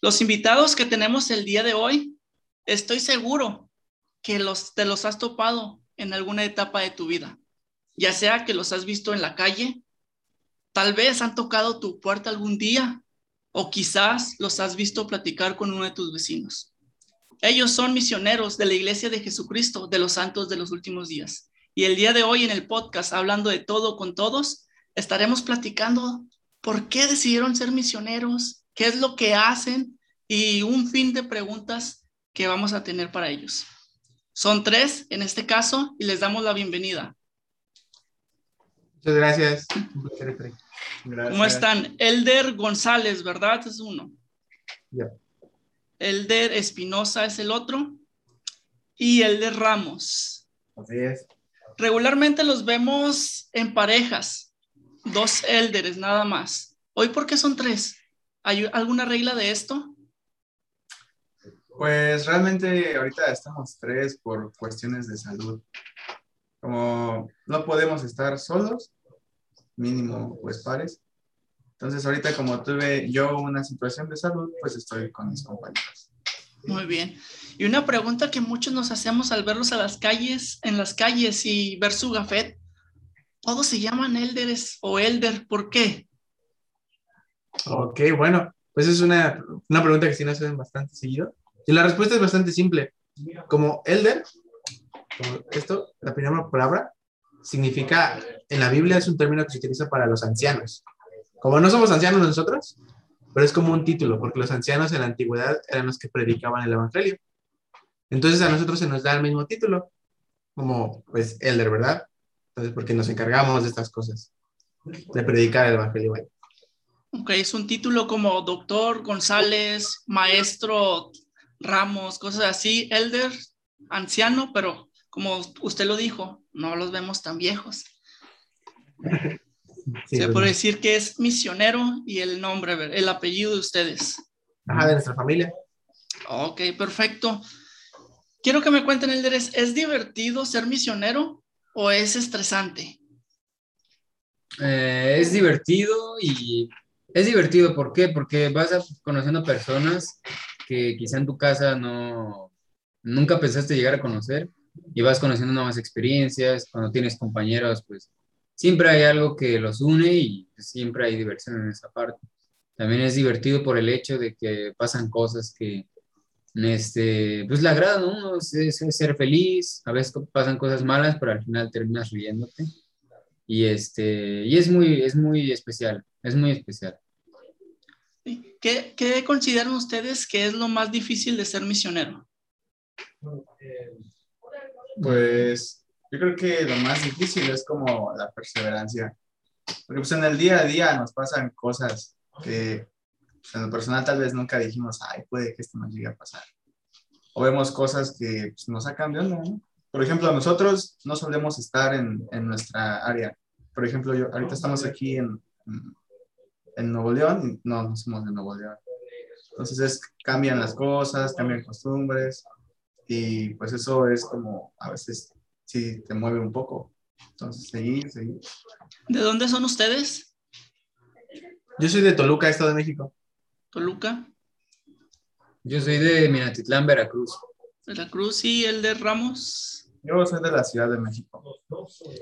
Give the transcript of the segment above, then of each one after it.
Los invitados que tenemos el día de hoy, estoy seguro que los, te los has topado en alguna etapa de tu vida, ya sea que los has visto en la calle, tal vez han tocado tu puerta algún día o quizás los has visto platicar con uno de tus vecinos. Ellos son misioneros de la Iglesia de Jesucristo de los Santos de los Últimos Días. Y el día de hoy en el podcast, hablando de todo con todos, estaremos platicando por qué decidieron ser misioneros, qué es lo que hacen y un fin de preguntas que vamos a tener para ellos. Son tres en este caso y les damos la bienvenida. Muchas gracias. ¿Cómo están? Elder González, ¿verdad? Es uno. Elder Espinosa es el otro. Y Elder Ramos. Así es. Regularmente los vemos en parejas, dos Elderes nada más. ¿Hoy por qué son tres? ¿Hay alguna regla de esto? Pues realmente ahorita estamos tres por cuestiones de salud. Como no podemos estar solos, mínimo pues pares. Entonces ahorita como tuve yo una situación de salud, pues estoy con mis compañeros. Muy bien. Y una pregunta que muchos nos hacemos al verlos a las calles, en las calles y ver su gafet, todos se llaman Elderes o Elder, ¿por qué? Ok, bueno, pues es una, una pregunta que sí nos hacen bastante seguido. Y la respuesta es bastante simple. Como Elder, como esto, la primera palabra, significa, en la Biblia es un término que se utiliza para los ancianos. Como no somos ancianos nosotros, pero es como un título, porque los ancianos en la antigüedad eran los que predicaban el Evangelio. Entonces a nosotros se nos da el mismo título, como pues Elder, ¿verdad? Entonces, porque nos encargamos de estas cosas, de predicar el Evangelio. Ok, es un título como doctor González, maestro Ramos, cosas así, Elder, anciano, pero como usted lo dijo, no los vemos tan viejos. Se puede decir que es misionero y el nombre, el apellido de ustedes. Ajá, de nuestra familia. Ok, perfecto. Quiero que me cuenten, Elder, ¿es divertido ser misionero o es estresante? Eh, es divertido y es divertido, ¿por qué? Porque vas conociendo personas que quizá en tu casa no, nunca pensaste llegar a conocer y vas conociendo nuevas experiencias, cuando tienes compañeros, pues siempre hay algo que los une y siempre hay diversión en esa parte. También es divertido por el hecho de que pasan cosas que, este, pues le agradan a uno, es, ser feliz, a veces pasan cosas malas, pero al final terminas riéndote. Y, este, y es, muy, es muy especial, es muy especial. ¿Qué, ¿Qué consideran ustedes que es lo más difícil de ser misionero? Pues yo creo que lo más difícil es como la perseverancia. Porque pues en el día a día nos pasan cosas que pues, en lo personal tal vez nunca dijimos, ay, puede que esto nos llegue a pasar. O vemos cosas que pues, nos sacan de onda, ¿no? Por ejemplo, nosotros no solemos estar en, en nuestra área. Por ejemplo, yo, ahorita estamos aquí en, en Nuevo León, no, no somos de Nuevo León. Entonces es, cambian las cosas, cambian costumbres y pues eso es como a veces sí te mueve un poco. Entonces seguir, seguir. ¿De dónde son ustedes? Yo soy de Toluca, Estado de México. Toluca. Yo soy de Minatitlán, Veracruz. Veracruz y el de Ramos. Yo soy de la Ciudad de México.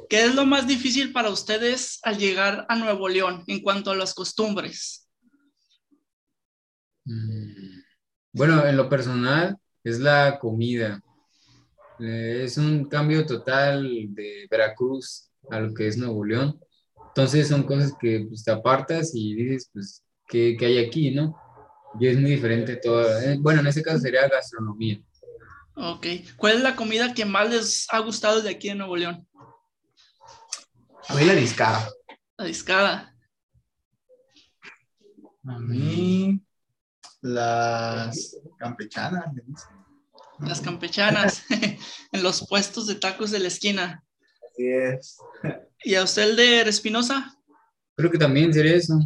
¿Qué es lo más difícil para ustedes al llegar a Nuevo León en cuanto a las costumbres? Mm, bueno, en lo personal es la comida. Eh, es un cambio total de Veracruz a lo que es Nuevo León. Entonces son cosas que pues, te apartas y dices, pues, ¿qué, ¿qué, hay aquí, no? Y es muy diferente todo. Eh, bueno, en ese caso sería gastronomía. Ok. ¿Cuál es la comida que más les ha gustado de aquí en Nuevo León? A mí la discada. La discada. A mí las campechanas. Las campechanas en los puestos de tacos de la esquina. Así es. ¿Y a usted el de Espinosa? Creo que también sería eso.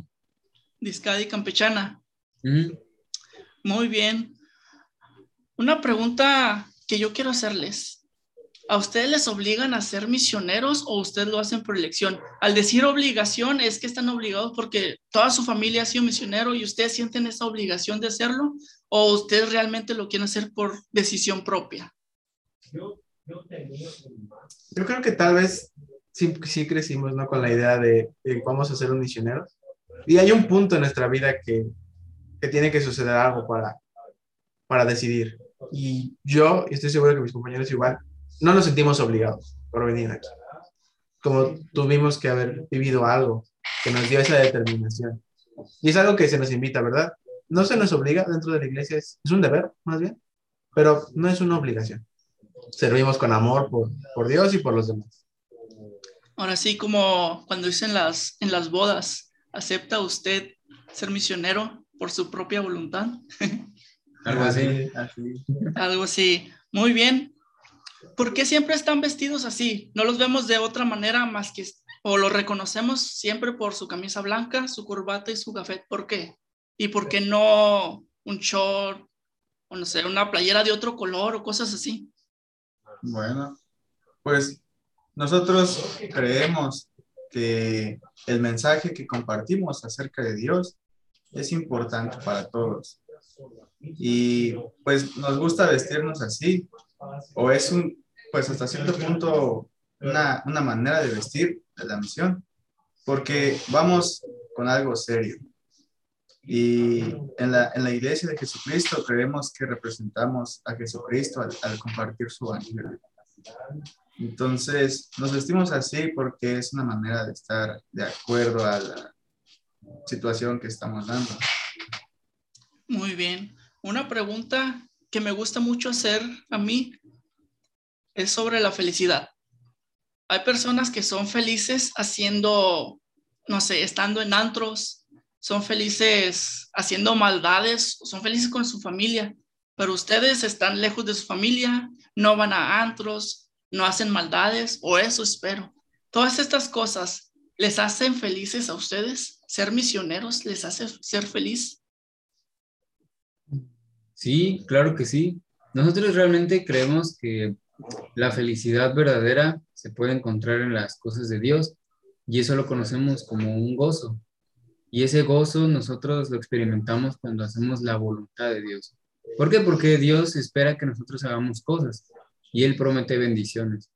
Discada y campechana. Muy bien. Una pregunta que yo quiero hacerles. ¿A ustedes les obligan a ser misioneros o ustedes lo hacen por elección? Al decir obligación es que están obligados porque toda su familia ha sido misionero y ustedes sienten esa obligación de hacerlo o ustedes realmente lo quieren hacer por decisión propia. Yo creo que tal vez sí, sí crecimos ¿no? con la idea de, de vamos a ser un misionero. Y hay un punto en nuestra vida que, que tiene que suceder algo para, para decidir. Y yo, y estoy seguro que mis compañeros igual, no nos sentimos obligados por venir aquí. Como tuvimos que haber vivido algo que nos dio esa determinación. Y es algo que se nos invita, ¿verdad? No se nos obliga dentro de la iglesia, es, un deber, más bien, pero no es una obligación. Servimos con amor por, por Dios y por los demás. Ahora sí, como cuando dicen las, en las bodas, ¿acepta usted ser misionero por su propia voluntad? Algo así. Algo así. Muy bien. ¿Por qué siempre están vestidos así? No los vemos de otra manera más que, o los reconocemos siempre por su camisa blanca, su corbata y su café. ¿Por qué? ¿Y por qué no un short o no sé, una playera de otro color o cosas así? Bueno, pues nosotros creemos que el mensaje que compartimos acerca de Dios es importante para todos. Y pues nos gusta vestirnos así, o es un, pues hasta cierto punto, una, una manera de vestir de la misión, porque vamos con algo serio. Y en la, en la iglesia de Jesucristo creemos que representamos a Jesucristo al, al compartir su evangelio. Entonces, nos vestimos así porque es una manera de estar de acuerdo a la situación que estamos dando. Muy bien. Una pregunta que me gusta mucho hacer a mí es sobre la felicidad. Hay personas que son felices haciendo, no sé, estando en antros, son felices haciendo maldades, son felices con su familia, pero ustedes están lejos de su familia, no van a antros, no hacen maldades, o eso espero. Todas estas cosas les hacen felices a ustedes. Ser misioneros les hace ser feliz. Sí, claro que sí. Nosotros realmente creemos que la felicidad verdadera se puede encontrar en las cosas de Dios y eso lo conocemos como un gozo. Y ese gozo nosotros lo experimentamos cuando hacemos la voluntad de Dios. ¿Por qué? Porque Dios espera que nosotros hagamos cosas y Él promete bendiciones.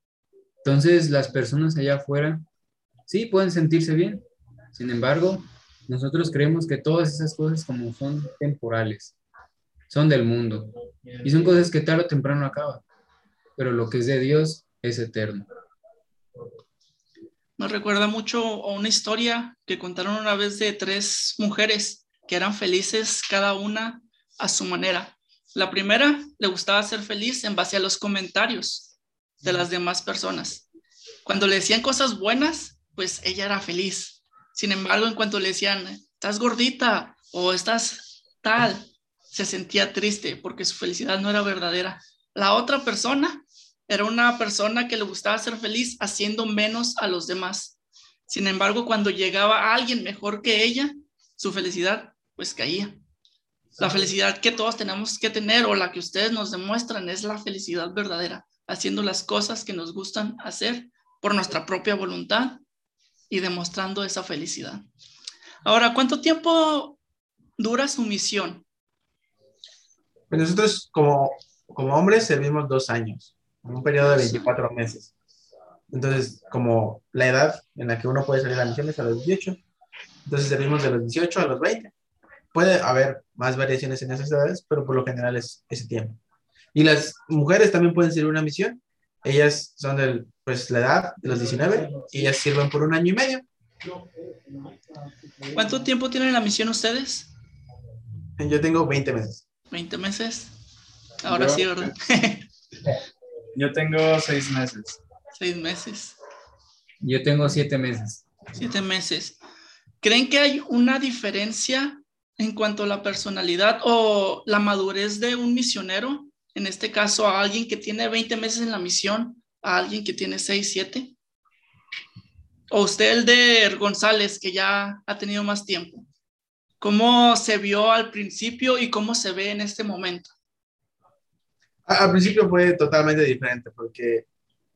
Entonces las personas allá afuera sí pueden sentirse bien. Sin embargo, nosotros creemos que todas esas cosas como son temporales son del mundo. Y son cosas que tarde o temprano acaban. Pero lo que es de Dios es eterno. Me recuerda mucho a una historia que contaron una vez de tres mujeres que eran felices cada una a su manera. La primera le gustaba ser feliz en base a los comentarios de las demás personas. Cuando le decían cosas buenas, pues ella era feliz. Sin embargo, en cuanto le decían, estás gordita o estás tal, se sentía triste porque su felicidad no era verdadera. La otra persona era una persona que le gustaba ser feliz haciendo menos a los demás. Sin embargo, cuando llegaba alguien mejor que ella, su felicidad pues caía. La felicidad que todos tenemos que tener o la que ustedes nos demuestran es la felicidad verdadera, haciendo las cosas que nos gustan hacer por nuestra propia voluntad y demostrando esa felicidad. Ahora, ¿cuánto tiempo dura su misión? Pues nosotros como, como hombres servimos dos años, en un periodo de 24 meses. Entonces, como la edad en la que uno puede salir a misiones a los 18, entonces servimos de los 18 a los 20. Puede haber más variaciones en esas edades, pero por lo general es ese tiempo. Y las mujeres también pueden servir una misión. Ellas son de pues, la edad de los 19 y ellas sirven por un año y medio. ¿Cuánto tiempo tienen la misión ustedes? Yo tengo 20 meses. 20 meses. Ahora sí, ¿verdad? yo tengo seis meses. Seis meses. Yo tengo siete meses. Siete meses. ¿Creen que hay una diferencia en cuanto a la personalidad o la madurez de un misionero? En este caso, a alguien que tiene 20 meses en la misión, a alguien que tiene 6, 7. O usted, el de González, que ya ha tenido más tiempo. ¿Cómo se vio al principio y cómo se ve en este momento? Al principio fue totalmente diferente porque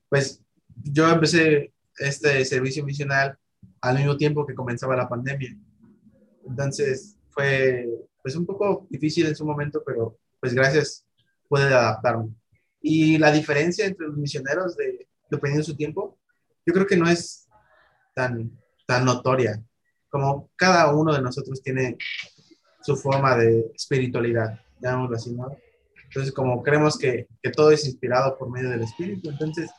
pues yo empecé este servicio misional al mismo tiempo que comenzaba la pandemia. Entonces fue pues un poco difícil en su momento, pero pues gracias pude adaptarme. Y la diferencia entre los misioneros de, dependiendo de su tiempo, yo creo que no es tan, tan notoria, como cada uno de nosotros tiene su forma de espiritualidad, llamémoslo así, ¿no? Entonces, como creemos que, que todo es inspirado por medio del Espíritu, entonces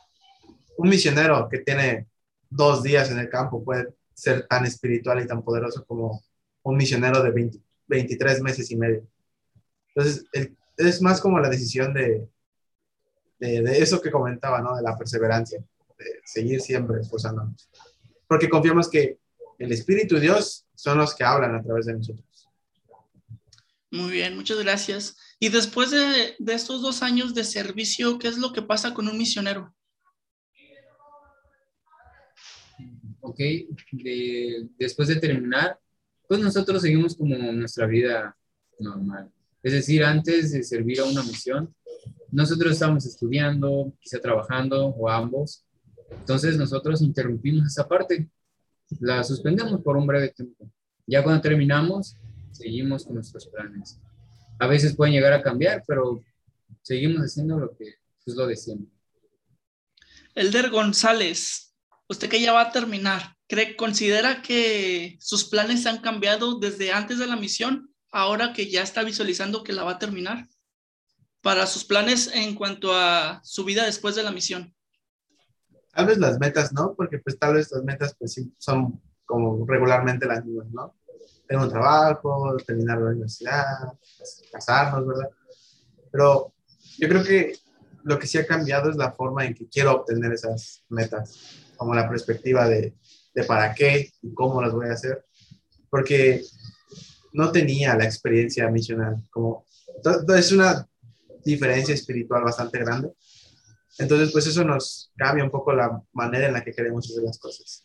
un misionero que tiene dos días en el campo puede ser tan espiritual y tan poderoso como un misionero de 20, 23 meses y medio. Entonces, es más como la decisión de, de, de, eso que comentaba, ¿no? De la perseverancia, de seguir siempre esforzándonos. Porque confiamos que el Espíritu y Dios son los que hablan a través de nosotros. Muy bien, muchas gracias. Y después de, de estos dos años de servicio, ¿qué es lo que pasa con un misionero? ok, de, después de terminar, pues nosotros seguimos como nuestra vida normal. Es decir, antes de servir a una misión, nosotros estábamos estudiando, quizá trabajando o ambos. Entonces nosotros interrumpimos esa parte, la suspendemos por un breve tiempo. Ya cuando terminamos, seguimos con nuestros planes. A veces pueden llegar a cambiar, pero seguimos haciendo lo que es lo de siempre. Elder González, usted que ya va a terminar, ¿cree, considera que sus planes han cambiado desde antes de la misión, ahora que ya está visualizando que la va a terminar? Para sus planes en cuanto a su vida después de la misión. Tal vez las metas, ¿no? Porque pues tal vez las metas pues sí son como regularmente las mismas, ¿no? Tener un trabajo, terminar la universidad, pues, casarnos, ¿verdad? Pero yo creo que lo que sí ha cambiado es la forma en que quiero obtener esas metas como la perspectiva de, de para qué y cómo las voy a hacer, porque no tenía la experiencia misional, como es una diferencia espiritual bastante grande. Entonces, pues eso nos cambia un poco la manera en la que queremos hacer las cosas.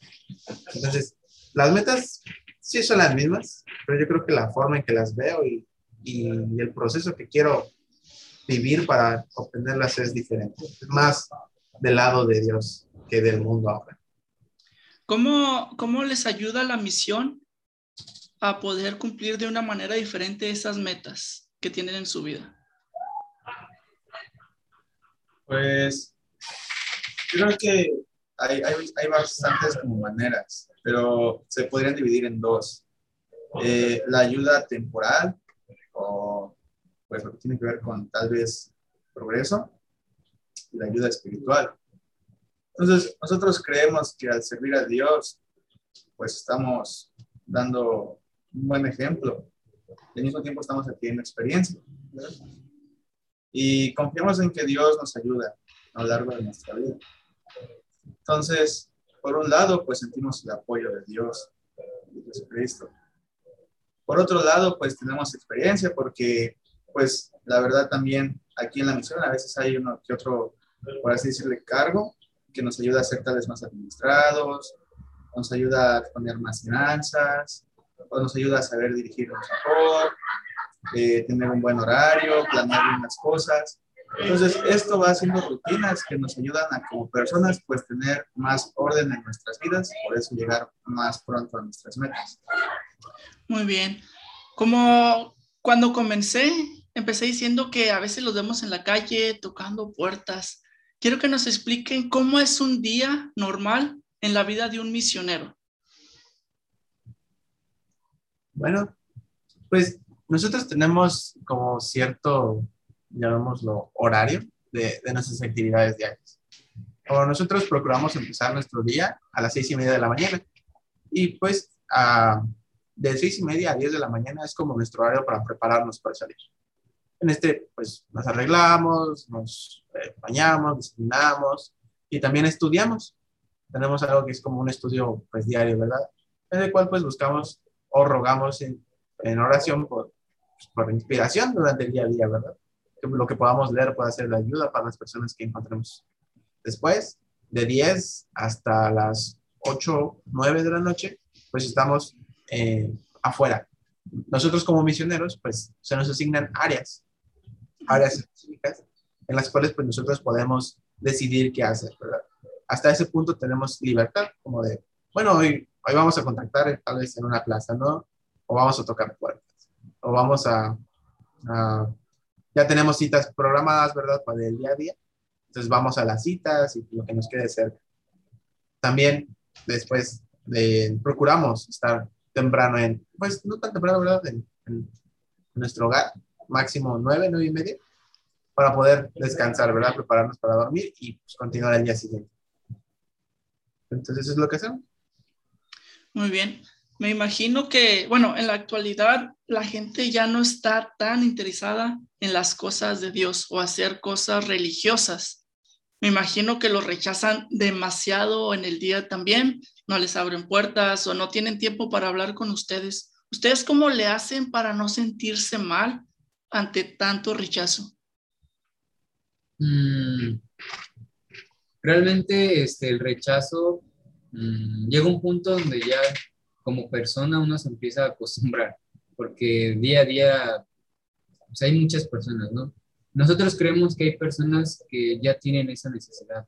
Entonces, las metas sí son las mismas, pero yo creo que la forma en que las veo y, y el proceso que quiero vivir para obtenerlas es diferente. Más del lado de Dios que del mundo ahora. ¿Cómo, ¿Cómo les ayuda la misión a poder cumplir de una manera diferente esas metas que tienen en su vida? Pues creo que hay, hay, hay bastantes maneras, pero se podrían dividir en dos. Eh, la ayuda temporal o pues lo que tiene que ver con tal vez progreso y la ayuda espiritual. Entonces, nosotros creemos que al servir a Dios, pues estamos dando un buen ejemplo. Al mismo tiempo estamos adquiriendo experiencia. Y confiamos en que Dios nos ayuda a lo largo de nuestra vida. Entonces, por un lado, pues sentimos el apoyo de Dios, de Jesucristo. Por otro lado, pues tenemos experiencia porque, pues, la verdad también aquí en la misión a veces hay uno que otro, por así decirle, cargo que nos ayuda a ser tal vez más administrados, nos ayuda a poner más finanzas, nos ayuda a saber dirigirnos mejor, eh, tener un buen horario, planear bien las cosas. Entonces, esto va haciendo rutinas que nos ayudan a como personas, pues tener más orden en nuestras vidas por eso llegar más pronto a nuestras metas. Muy bien. Como cuando comencé, empecé diciendo que a veces los vemos en la calle tocando puertas quiero que nos expliquen cómo es un día normal en la vida de un misionero. Bueno, pues nosotros tenemos como cierto, llamémoslo, horario de, de nuestras actividades diarias. O nosotros procuramos empezar nuestro día a las seis y media de la mañana. Y pues a, de seis y media a diez de la mañana es como nuestro horario para prepararnos para salir. En este, pues nos arreglamos, nos eh, bañamos, desayunamos y también estudiamos. Tenemos algo que es como un estudio pues diario, ¿verdad? En el cual pues buscamos o rogamos en, en oración por, por inspiración durante el día a día, ¿verdad? Que lo que podamos leer pueda ser de ayuda para las personas que encontremos. Después, de 10 hasta las 8, 9 de la noche, pues estamos eh, afuera. Nosotros como misioneros, pues se nos asignan áreas áreas específicas en las cuales pues nosotros podemos decidir qué hacer, ¿verdad? hasta ese punto tenemos libertad, como de, bueno, hoy, hoy vamos a contactar tal vez en una plaza, ¿no? O vamos a tocar puertas, o vamos a, ya tenemos citas programadas, ¿verdad? Para el día a día. Entonces vamos a las citas y lo que nos quede cerca. También después de, procuramos estar temprano en, pues no tan temprano, ¿verdad? En, en nuestro hogar, máximo nueve, nueve y media, para poder descansar, ¿verdad? Prepararnos para dormir y pues, continuar el día siguiente. Entonces, eso es lo que hacemos. Muy bien. Me imagino que, bueno, en la actualidad la gente ya no está tan interesada en las cosas de Dios o hacer cosas religiosas. Me imagino que lo rechazan demasiado en el día también, no les abren puertas o no tienen tiempo para hablar con ustedes. ¿Ustedes cómo le hacen para no sentirse mal ante tanto rechazo? Mm, realmente este, el rechazo mm, llega un punto donde ya como persona uno se empieza a acostumbrar, porque día a día pues, hay muchas personas, ¿no? Nosotros creemos que hay personas que ya tienen esa necesidad.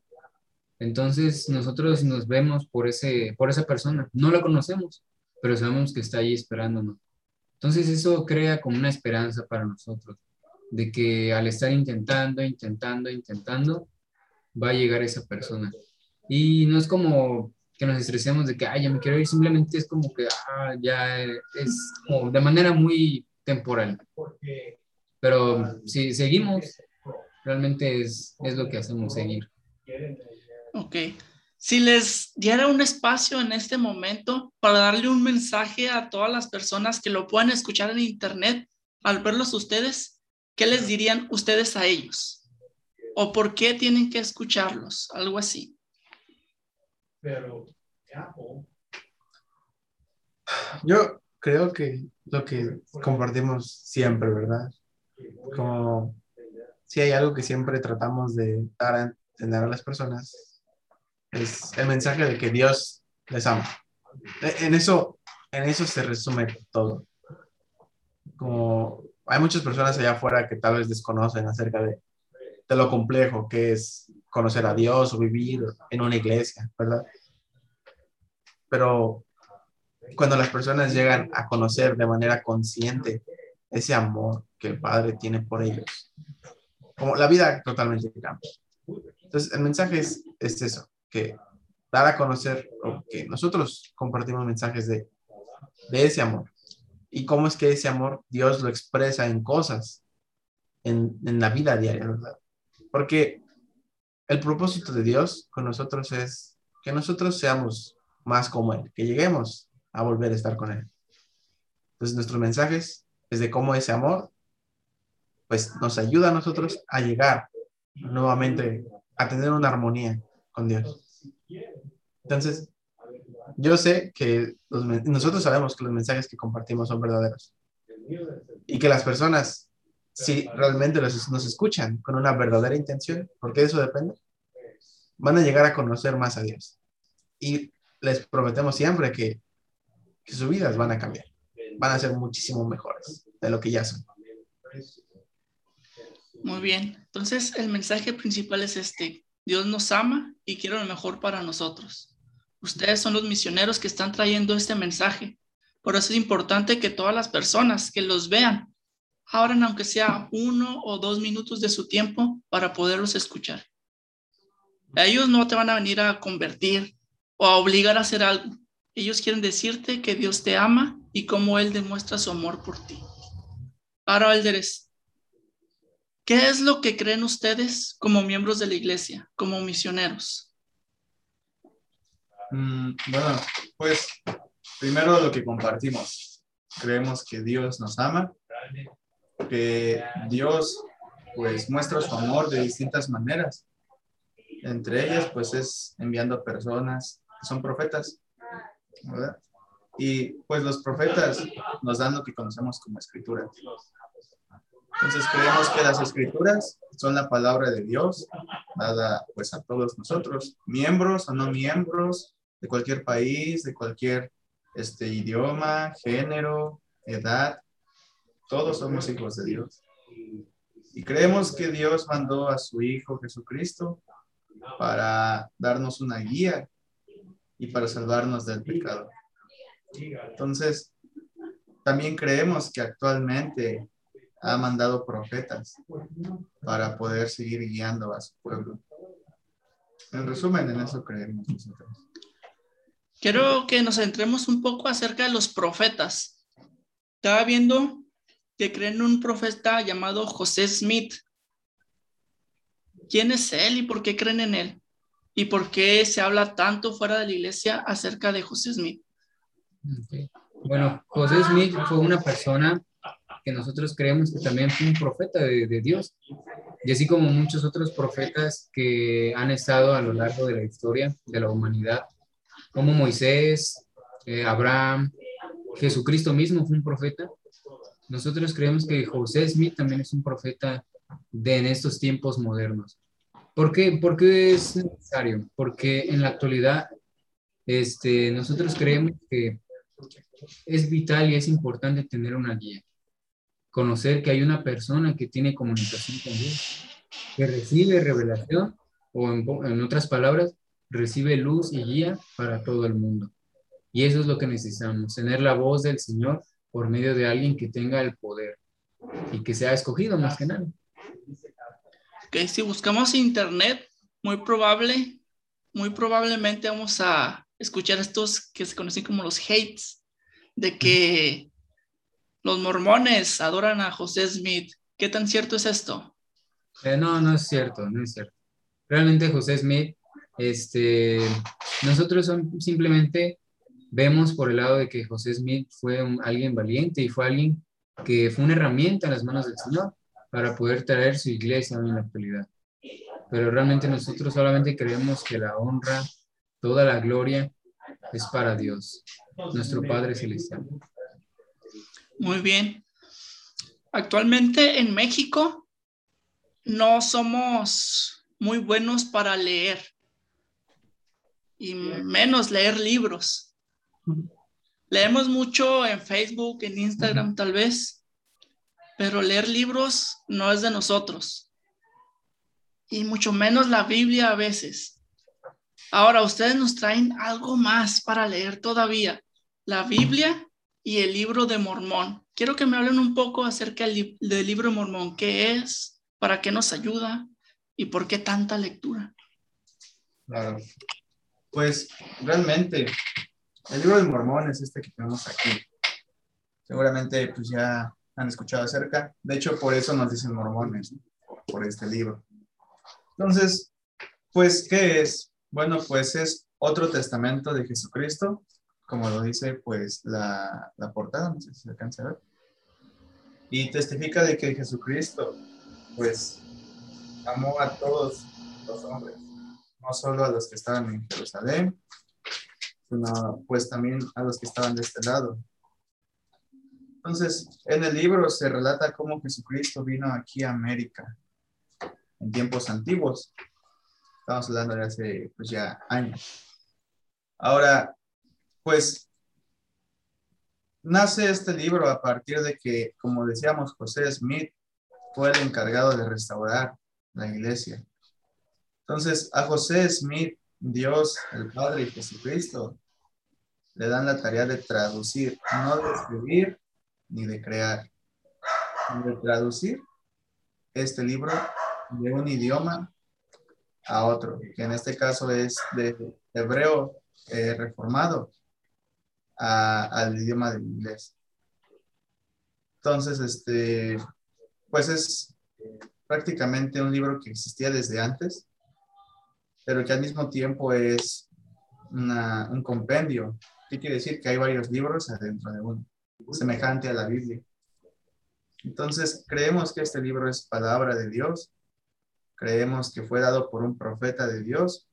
Entonces nosotros nos vemos por, ese, por esa persona. No la conocemos, pero sabemos que está ahí esperándonos. Entonces eso crea como una esperanza para nosotros, de que al estar intentando, intentando, intentando, va a llegar esa persona. Y no es como que nos estresemos de que, ay, ya me quiero ir, simplemente es como que, ah, ya es como de manera muy temporal. Pero si seguimos, realmente es, es lo que hacemos, seguir. Ok. Si les diera un espacio en este momento para darle un mensaje a todas las personas que lo puedan escuchar en internet al verlos ustedes, ¿qué les dirían ustedes a ellos? ¿O por qué tienen que escucharlos? Algo así. Pero, yo creo que lo que compartimos siempre, ¿verdad? Como si hay algo que siempre tratamos de dar a entender a las personas, es el mensaje de que Dios les ama. E, en eso, en eso se resume todo. Como hay muchas personas allá afuera que tal vez desconocen acerca de, de lo complejo que es conocer a Dios o vivir en una iglesia, ¿verdad? Pero cuando las personas llegan a conocer de manera consciente ese amor que el Padre tiene por ellos, como la vida totalmente cambia. Entonces, el mensaje es, es eso, que dar a conocer o que nosotros compartimos mensajes de, de ese amor. Y cómo es que ese amor Dios lo expresa en cosas, en, en la vida diaria, ¿verdad? Porque el propósito de Dios con nosotros es que nosotros seamos más como Él, que lleguemos a volver a estar con Él. Entonces, nuestros mensajes es de cómo ese amor, pues nos ayuda a nosotros a llegar nuevamente a tener una armonía con Dios. Entonces, yo sé que nosotros sabemos que los mensajes que compartimos son verdaderos y que las personas, si realmente nos escuchan con una verdadera intención, porque eso depende, van a llegar a conocer más a Dios. Y les prometemos siempre que, sus vidas van a cambiar, van a ser muchísimo mejores de lo que ya son. Muy bien, entonces el mensaje principal es este, Dios nos ama y quiere lo mejor para nosotros. Ustedes son los misioneros que están trayendo este mensaje. Por eso es importante que todas las personas que los vean abran aunque sea uno o dos minutos de su tiempo para poderlos escuchar. Ellos no te van a venir a convertir o a obligar a hacer algo. Ellos quieren decirte que Dios te ama y cómo Él demuestra su amor por ti. Ahora, Elderes, ¿Qué es lo que creen ustedes como miembros de la iglesia, como misioneros? Mm, bueno, pues primero lo que compartimos. Creemos que Dios nos ama, que Dios pues muestra su amor de distintas maneras. Entre ellas pues es enviando personas son profetas. Y pues los profetas nos dan lo que conocemos como escritura. Entonces creemos que las escrituras son la palabra de Dios, dada pues a todos nosotros, miembros o no miembros de cualquier país, de cualquier este, idioma, género, edad, todos somos hijos de Dios. Y creemos que Dios mandó a su Hijo Jesucristo para darnos una guía y para salvarnos del pecado. Entonces, también creemos que actualmente ha mandado profetas para poder seguir guiando a su pueblo. En resumen, en eso creemos nosotros. Quiero que nos centremos un poco acerca de los profetas. Estaba viendo que creen un profeta llamado José Smith. ¿Quién es él y por qué creen en él? ¿Y por qué se habla tanto fuera de la iglesia acerca de José Smith? Bueno, José Smith fue una persona que nosotros creemos que también fue un profeta de, de, Dios. Y así como muchos otros profetas que han estado a lo largo de la historia de la humanidad, como Moisés, eh, Abraham, Jesucristo mismo fue un profeta. Nosotros creemos que José Smith también es un profeta de en estos tiempos modernos. ¿Por qué? Porque es necesario, porque en la actualidad este, nosotros creemos que es vital y es importante tener una guía. Conocer que hay una persona que tiene comunicación con Dios, que recibe revelación o en otras palabras, recibe luz y guía para todo el mundo. Y eso es lo que necesitamos, tener la voz del Señor por medio de alguien que tenga el poder y que sea escogido más que nada. Si buscamos internet, muy probable, muy probablemente vamos a escuchar estos que se conocen como los hates, de que los mormones adoran a José Smith. ¿Qué tan cierto es esto? Eh, no, no es cierto, no es cierto. Realmente José Smith este, nosotros simplemente vemos por el lado de que José Smith fue alguien valiente y fue alguien que fue una herramienta en las manos del Señor para poder traer su iglesia en la actualidad. Pero realmente nosotros solamente creemos que la honra, toda la gloria es para Dios, nuestro Padre Celestial. Muy bien. Actualmente en México no somos muy buenos para leer y menos leer libros. Leemos mucho en Facebook, en Instagram tal vez, pero leer libros no es de nosotros. Y mucho menos la Biblia a veces. Ahora, ustedes nos traen algo más para leer todavía. La Biblia y el libro de Mormón. Quiero que me hablen un poco acerca del, libro de Mormón. ¿Qué es? ¿Para qué nos ayuda? ¿Y por qué tanta lectura? Claro. Pues realmente, el libro de Mormón es este que tenemos aquí. Seguramente pues ya han escuchado acerca. De hecho, por eso nos dicen mormones, por este libro. Entonces, pues, ¿qué es? Bueno, pues es otro testamento de Jesucristo, como lo dice pues la, la portada, no sé si se alcanza a ver. Y testifica de que Jesucristo, pues, amó a todos los hombres no solo a los que estaban en Jerusalén, sino pues también a los que estaban de este lado. Entonces, en el libro se relata cómo Jesucristo vino aquí a América en tiempos antiguos. Estamos hablando de hace pues ya años. Ahora, pues nace este libro a partir de que, como decíamos, José Smith fue el encargado de restaurar la iglesia. Entonces, a José Smith, Dios, el Padre y Jesucristo, le dan la tarea de traducir, no de escribir ni de crear, de traducir este libro de un idioma a otro, que en este caso es de hebreo eh, reformado al idioma del inglés. Entonces, este, pues es prácticamente un libro que existía desde antes, pero que al mismo tiempo es un compendio. ¿Qué quiere decir? Que hay varios libros adentro de uno, semejante a la Biblia. Entonces, creemos que este libro es palabra de Dios, creemos que fue dado por un profeta de Dios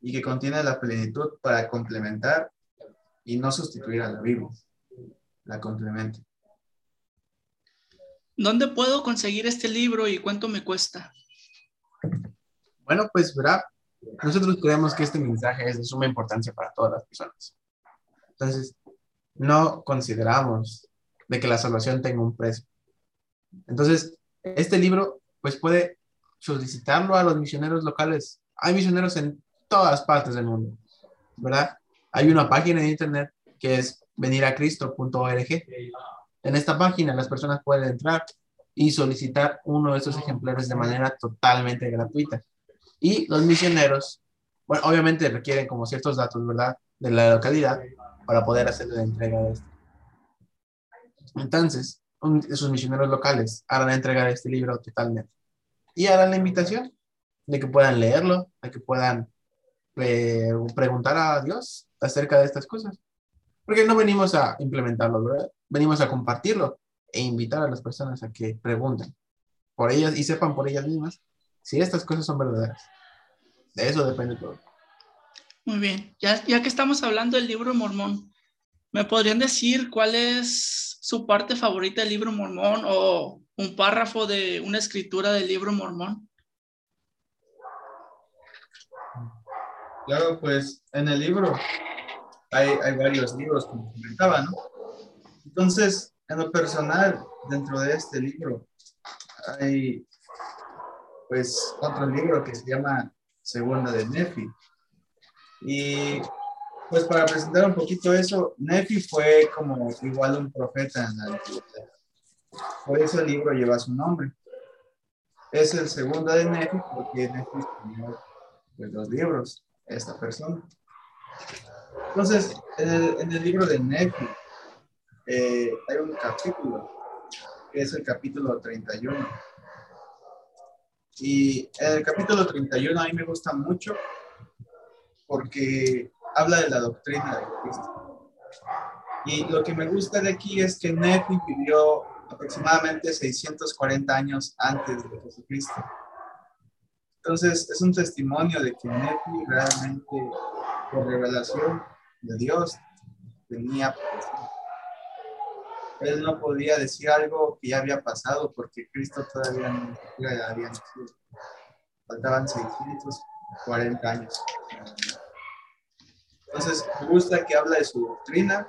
y que contiene la plenitud para complementar y no sustituir a la Biblia, la complementa. ¿Dónde puedo conseguir este libro y cuánto me cuesta? Bueno, pues verá, nosotros creemos que este mensaje es de suma importancia para todas las personas. Entonces, no consideramos de que la salvación tenga un precio. Entonces, este libro, pues puede solicitarlo a los misioneros locales hay misioneros en todas partes del mundo, ¿verdad? Hay una página en internet que es veniracristo.org. En esta página las personas pueden entrar y solicitar uno de esos ejemplares de manera totalmente gratuita. Y los misioneros, bueno, obviamente requieren como ciertos datos, ¿verdad? De la localidad para poder hacer la entrega de esto. Entonces, esos misioneros locales harán la entrega de este libro totalmente. Y harán la invitación de que puedan leerlo, de que puedan eh, preguntar a Dios acerca de estas cosas. Porque no venimos a implementarlo, ¿verdad? Venimos a compartirlo e invitar a las personas a que pregunten por ellas y sepan por ellas mismas si estas cosas son verdaderas. De eso depende todo. Muy bien, ya, ya que estamos hablando del libro mormón, ¿me podrían decir cuál es su parte favorita del libro mormón o un párrafo de una escritura del libro mormón? Claro, pues en el libro hay, hay varios libros, como comentaba, ¿no? Entonces, en lo personal, dentro de este libro, hay pues otro libro que se llama Segunda de Nefi. Y pues para presentar un poquito eso, Nefi fue como igual un profeta en la antigüedad. Por eso el libro lleva su nombre. Es el segundo de Nefi porque Nefi escribió pues, los libros, esta persona. Entonces, en el, en el libro de Nefi eh, hay un capítulo, que es el capítulo 31. Y el capítulo 31 a mí me gusta mucho porque habla de la doctrina de Cristo. Y lo que me gusta de aquí es que Nefi vivió aproximadamente 640 años antes de Jesucristo. Entonces, es un testimonio de que Nefi realmente, por revelación de Dios, tenía él no podía decir algo que ya había pasado porque Cristo todavía no había nacido. Faltaban 640 años. Entonces, gusta que habla de su doctrina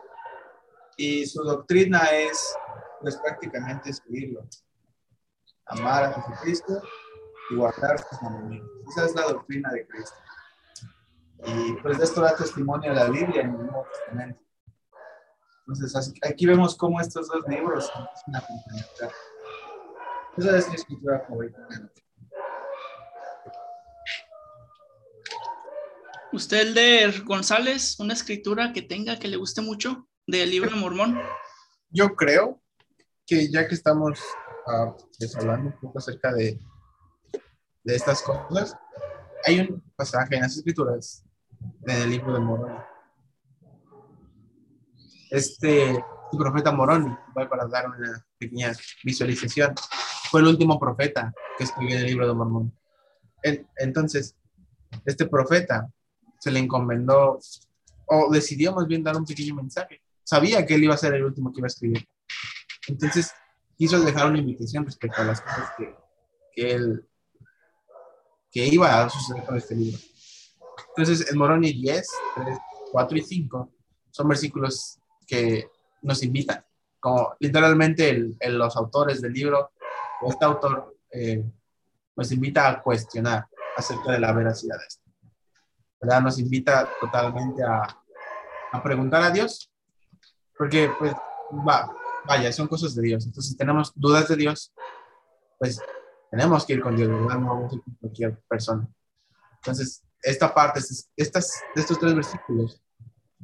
y su doctrina es pues prácticamente seguirlo. Amar a Jesucristo y guardar sus mandamientos. Esa es la doctrina de Cristo. Y pues de esto da testimonio la Biblia en el Nuevo Testamento. Entonces, aquí vemos cómo estos dos libros son a complementar. Esa es mi escritura favorita. ¿Usted de González, una escritura que tenga que le guste mucho del libro de Mormón? Yo creo que ya que estamos uh, hablando un poco acerca de, de estas cosas, hay un pasaje en las escrituras del libro de Mormón este profeta Moroni, para dar una pequeña visualización, fue el último profeta que escribió el libro de Mormón. Entonces, este profeta se le encomendó, o decidió más bien dar un pequeño mensaje. Sabía que él iba a ser el último que iba a escribir. Entonces, quiso dejar una invitación respecto a las cosas que, que él que iba a suceder con este libro. Entonces, en Moroni 10, 3, 4 y 5 son versículos que nos invitan, como literalmente los autores del libro, este autor eh, nos invita a cuestionar acerca de la veracidad de esto. ¿Verdad? Nos invita totalmente a, a preguntar a Dios, porque pues va, vaya, son cosas de Dios. Entonces, si tenemos dudas de Dios, pues tenemos que ir con Dios, ¿verdad? No vamos a ir con cualquier persona. Entonces, esta parte, estas, estos tres versículos,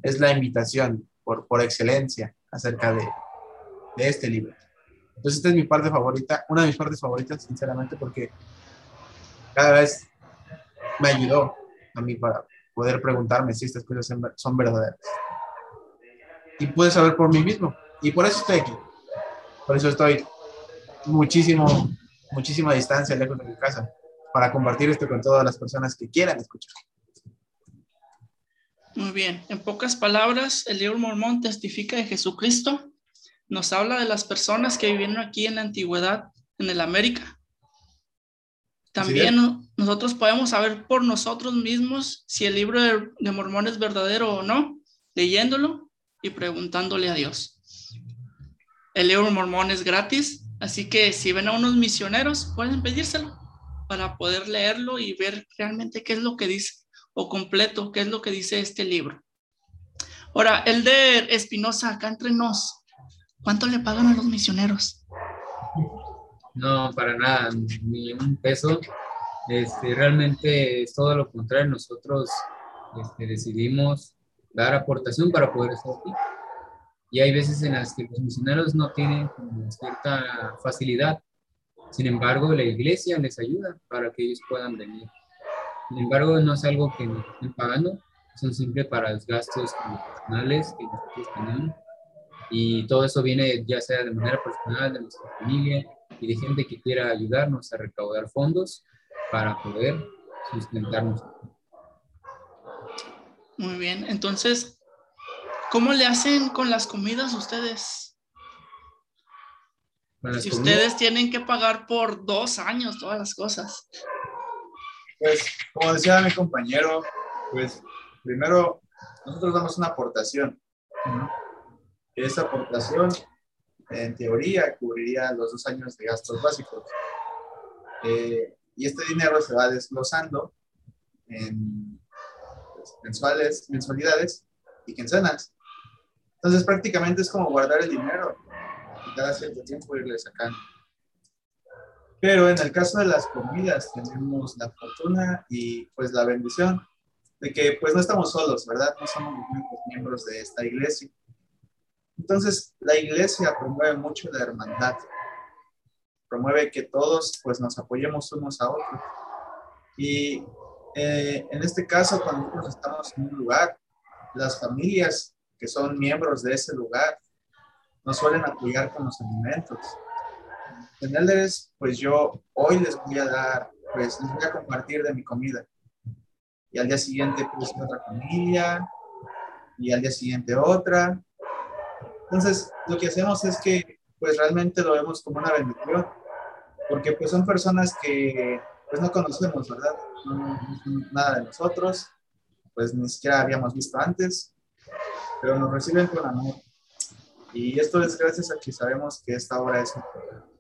es la invitación por, por excelencia acerca de, de este libro. Entonces, esta es mi parte favorita, una de mis partes favoritas, sinceramente, porque cada vez me ayudó a mí para poder preguntarme si estas cosas son verdaderas. Y pude saber por mí mismo. Y por eso estoy aquí. Por eso estoy muchísimo, muchísima distancia lejos de mi casa, para compartir esto con todas las personas que quieran escuchar. Muy bien. En pocas palabras, el libro mormón testifica de Jesucristo. Nos habla de las personas que vivieron aquí en la antigüedad, en el América. También nosotros podemos saber por nosotros mismos si el libro de, de Mormón es verdadero o no, leyéndolo y preguntándole a Dios. El libro mormón es gratis, así que si ven a unos misioneros, pueden pedírselo para poder leerlo y ver realmente qué es lo que dice o completo, qué es lo que dice este libro. Ahora, el de Espinosa, acá entre nos, ¿cuánto le pagan a los misioneros? No, para nada, ni un peso. Este, realmente es todo lo contrario. Nosotros este, decidimos dar aportación para poder estar aquí. Y hay veces en las que los misioneros no tienen cierta facilidad. Sin embargo, la iglesia les ayuda para que ellos puedan venir. Sin embargo, no es algo que nos estén pagando, son simple para los gastos personales que nosotros tenemos. Y todo eso viene ya sea de manera personal, de nuestra familia y de gente que quiera ayudarnos a recaudar fondos para poder sustentarnos. Muy bien, entonces, ¿cómo le hacen con las comidas ustedes? Si ustedes tienen que pagar por dos años todas las cosas. Pues, como decía mi compañero, pues primero nosotros damos una aportación. Esa aportación, en teoría, cubriría los dos años de gastos básicos. Eh, y este dinero se va desglosando en mensuales, mensualidades y quincenas. Entonces prácticamente es como guardar el dinero y cada cierto tiempo irle sacando. Pero en el caso de las comidas tenemos la fortuna y pues la bendición de que pues no estamos solos, ¿verdad? No somos los únicos miembros de esta iglesia. Entonces la iglesia promueve mucho la hermandad, promueve que todos pues nos apoyemos unos a otros. Y eh, en este caso, cuando nosotros estamos en un lugar, las familias que son miembros de ese lugar nos suelen apoyar con los alimentos. Tenerles, pues yo hoy les voy a dar, pues les voy a compartir de mi comida. Y al día siguiente, pues otra familia. Y al día siguiente otra. Entonces, lo que hacemos es que, pues realmente lo vemos como una bendición. Porque pues son personas que pues no conocemos, ¿verdad? No, nada de nosotros, pues ni siquiera habíamos visto antes, pero nos reciben con amor. Y esto es gracias a que sabemos que esta obra es importante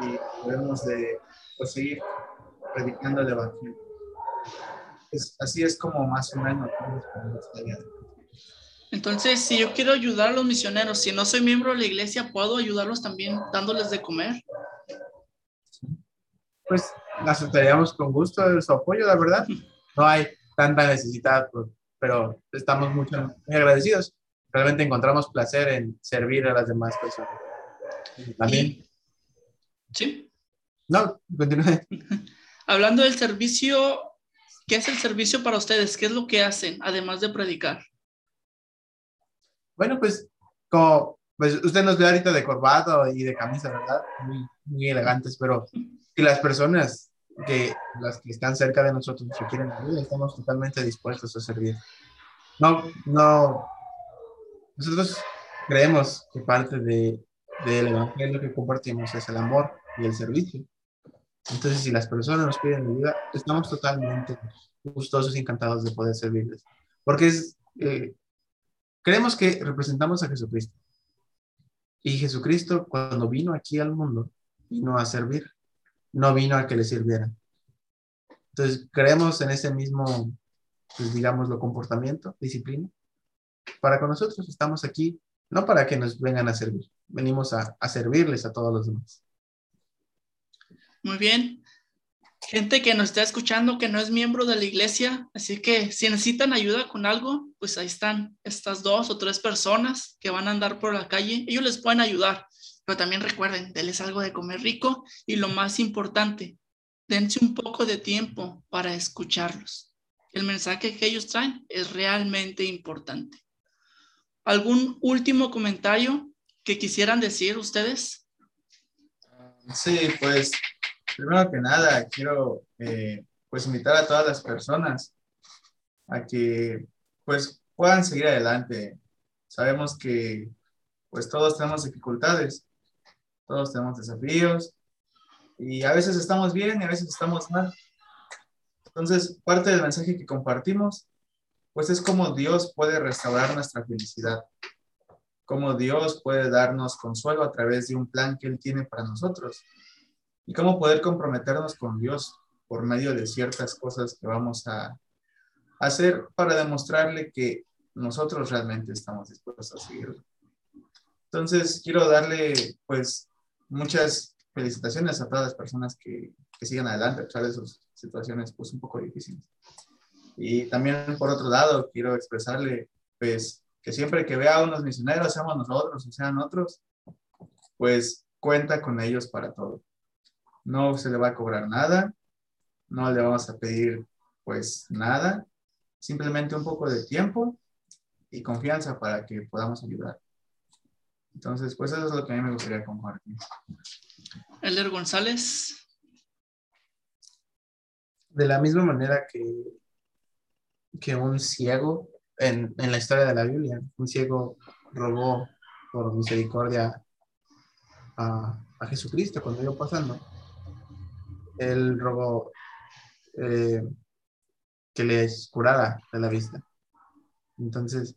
y podemos de, pues, seguir predicando el Evangelio. así es como más o menos entonces, si yo quiero ayudar a los misioneros, si no soy miembro de la iglesia, ¿puedo ayudarlos también dándoles de comer? Pues aceptaríamos con gusto su apoyo, la verdad. No hay tanta necesidad, pues, pero estamos muy, muy agradecidos. Realmente encontramos placer en servir a las demás personas. También. Sí. No, continúe. Hablando del servicio, ¿qué es el servicio para ustedes? ¿Qué es lo que hacen además de predicar? Bueno, pues como pues usted nos ve ahorita de corbata y de camisa, ¿verdad? Muy, muy elegantes, pero si las personas que las que están cerca de nosotros quieren ayuda, estamos totalmente dispuestos a servir. No, no, nosotros creemos que parte de, del evangelio que compartimos es el amor y el servicio. Entonces, si las personas nos piden ayuda, estamos totalmente gustosos y encantados de poder servirles. Porque es, eh, creemos que representamos a Jesucristo. Y Jesucristo, cuando vino aquí al mundo, vino a servir no vino a que le sirviera. Entonces, creemos en ese mismo, pues digámoslo, comportamiento, disciplina. Para con nosotros estamos aquí, no para que nos vengan a servir, venimos a, a servirles a todos los demás. Muy bien. Gente que nos está escuchando que no es miembro de la iglesia, así que si necesitan ayuda con algo, pues ahí están estas dos o tres personas que van a andar por la calle. Ellos les pueden ayudar. Pero también recuerden, denles algo de comer rico y lo más importante, dense un poco de tiempo para escucharlos. El mensaje que ellos traen es realmente importante. ¿Algún último comentario que quisieran decir ustedes? Sí, pues primero que nada quiero eh, pues invitar a todas las personas a que pues puedan seguir adelante. Sabemos que pues todos tenemos dificultades, todos tenemos desafíos y a veces estamos bien y a veces estamos mal. Entonces, parte del mensaje que compartimos, pues es cómo Dios puede restaurar nuestra felicidad, cómo Dios puede darnos consuelo a través de un plan que Él tiene para nosotros y cómo poder comprometernos con Dios por medio de ciertas cosas que vamos a hacer para demostrarle que nosotros realmente estamos dispuestos a seguirlo. Entonces, quiero darle, pues, muchas felicitaciones a todas las personas que, que sigan adelante a pesar de sus situaciones, pues, un poco difíciles. Y también, por otro lado, quiero expresarle, pues, que siempre que vea a unos misioneros, seamos nosotros o sean otros, pues, cuenta con ellos para todo. No se le va a cobrar nada, no le vamos a pedir, pues, nada, simplemente un poco de tiempo y confianza para que podamos ayudar. Entonces, pues eso es lo que a mí me gustaría compartir. Elder González. De la misma manera que, que un ciego en, en la historia de la Biblia, un ciego robó por misericordia a, a Jesucristo cuando iba pasando. Él robó eh, que les curara de la vista. Entonces,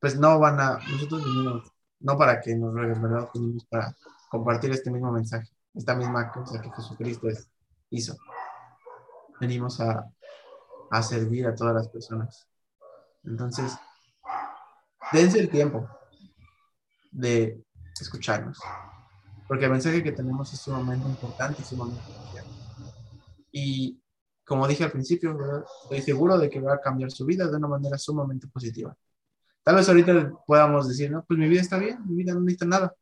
pues no van a, nosotros venimos, no para que nos rueguen, ¿verdad? Venimos para compartir este mismo mensaje, esta misma cosa que Jesucristo es, hizo. Venimos a, a servir a todas las personas. Entonces, dense el tiempo de escucharnos, porque el mensaje que tenemos es sumamente importante, sumamente especial. Y como dije al principio, ¿verdad? estoy seguro de que va a cambiar su vida de una manera sumamente positiva. Tal vez ahorita podamos decir, no, pues mi vida está bien, mi vida no necesita nada.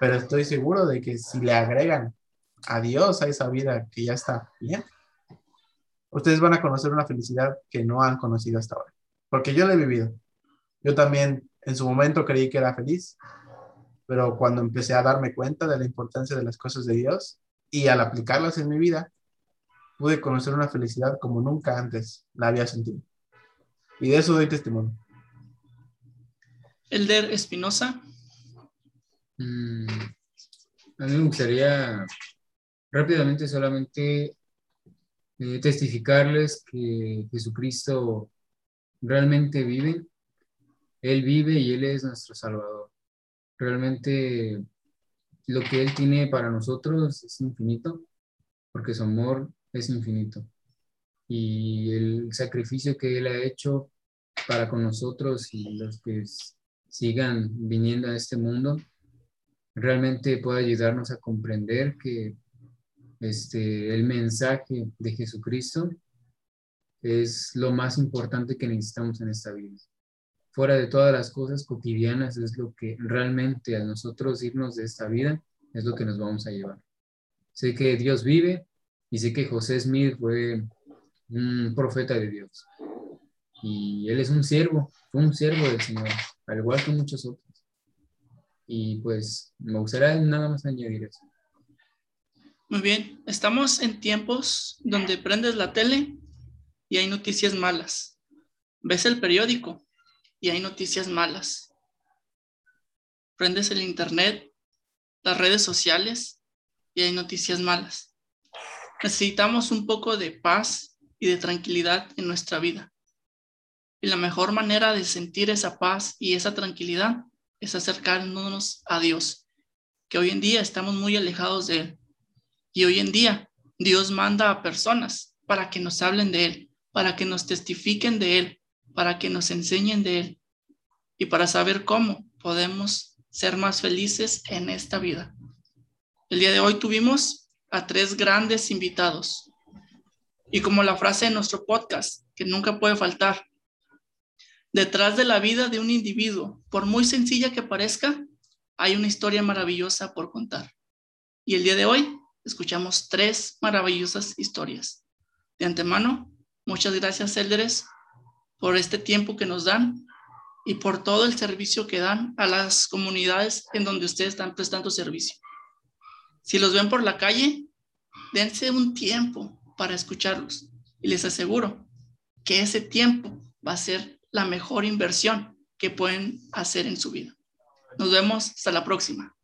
Pero estoy seguro de que si le agregan a Dios a esa vida que ya está bien, ustedes van a conocer una felicidad que no han conocido hasta ahora. Porque yo la he vivido. Yo también en su momento creí que era feliz, pero cuando empecé a darme cuenta de la importancia de las cosas de Dios y al aplicarlas en mi vida, pude conocer una felicidad como nunca antes la había sentido. Y de eso doy testimonio. Elder Espinosa. Mm, a mí me gustaría rápidamente solamente eh, testificarles que Jesucristo realmente vive. Él vive y Él es nuestro Salvador. Realmente lo que Él tiene para nosotros es infinito, porque su amor es infinito. Y el sacrificio que Él ha hecho para con nosotros y los que sigan viniendo a este mundo, realmente puede ayudarnos a comprender que este, el mensaje de Jesucristo es lo más importante que necesitamos en esta vida. Fuera de todas las cosas cotidianas es lo que realmente a nosotros irnos de esta vida es lo que nos vamos a llevar. Sé que Dios vive, y sé que José Smith fue un profeta de Dios. Y él es un siervo, fue un siervo del Señor, al igual que muchos otros. Y pues me gustaría nada más añadir eso. Muy bien, estamos en tiempos donde prendes la tele y hay noticias malas. Ves el periódico y hay noticias malas. Prendes el internet, las redes sociales y hay noticias malas. Necesitamos un poco de paz y de tranquilidad en nuestra vida. Y la mejor manera de sentir esa paz y esa tranquilidad es acercarnos a Dios, que hoy en día estamos muy alejados de Él. Y hoy en día Dios manda a personas para que nos hablen de Él, para que nos testifiquen de Él, para que nos enseñen de Él y para saber cómo podemos ser más felices en esta vida. El día de hoy tuvimos a tres grandes invitados. Y como la frase de nuestro podcast, que nunca puede faltar, detrás de la vida de un individuo, por muy sencilla que parezca, hay una historia maravillosa por contar. Y el día de hoy escuchamos tres maravillosas historias. De antemano, muchas gracias, Eldres, por este tiempo que nos dan y por todo el servicio que dan a las comunidades en donde ustedes están prestando servicio. Si los ven por la calle, dense un tiempo para escucharlos y les aseguro que ese tiempo va a ser la mejor inversión que pueden hacer en su vida. Nos vemos hasta la próxima.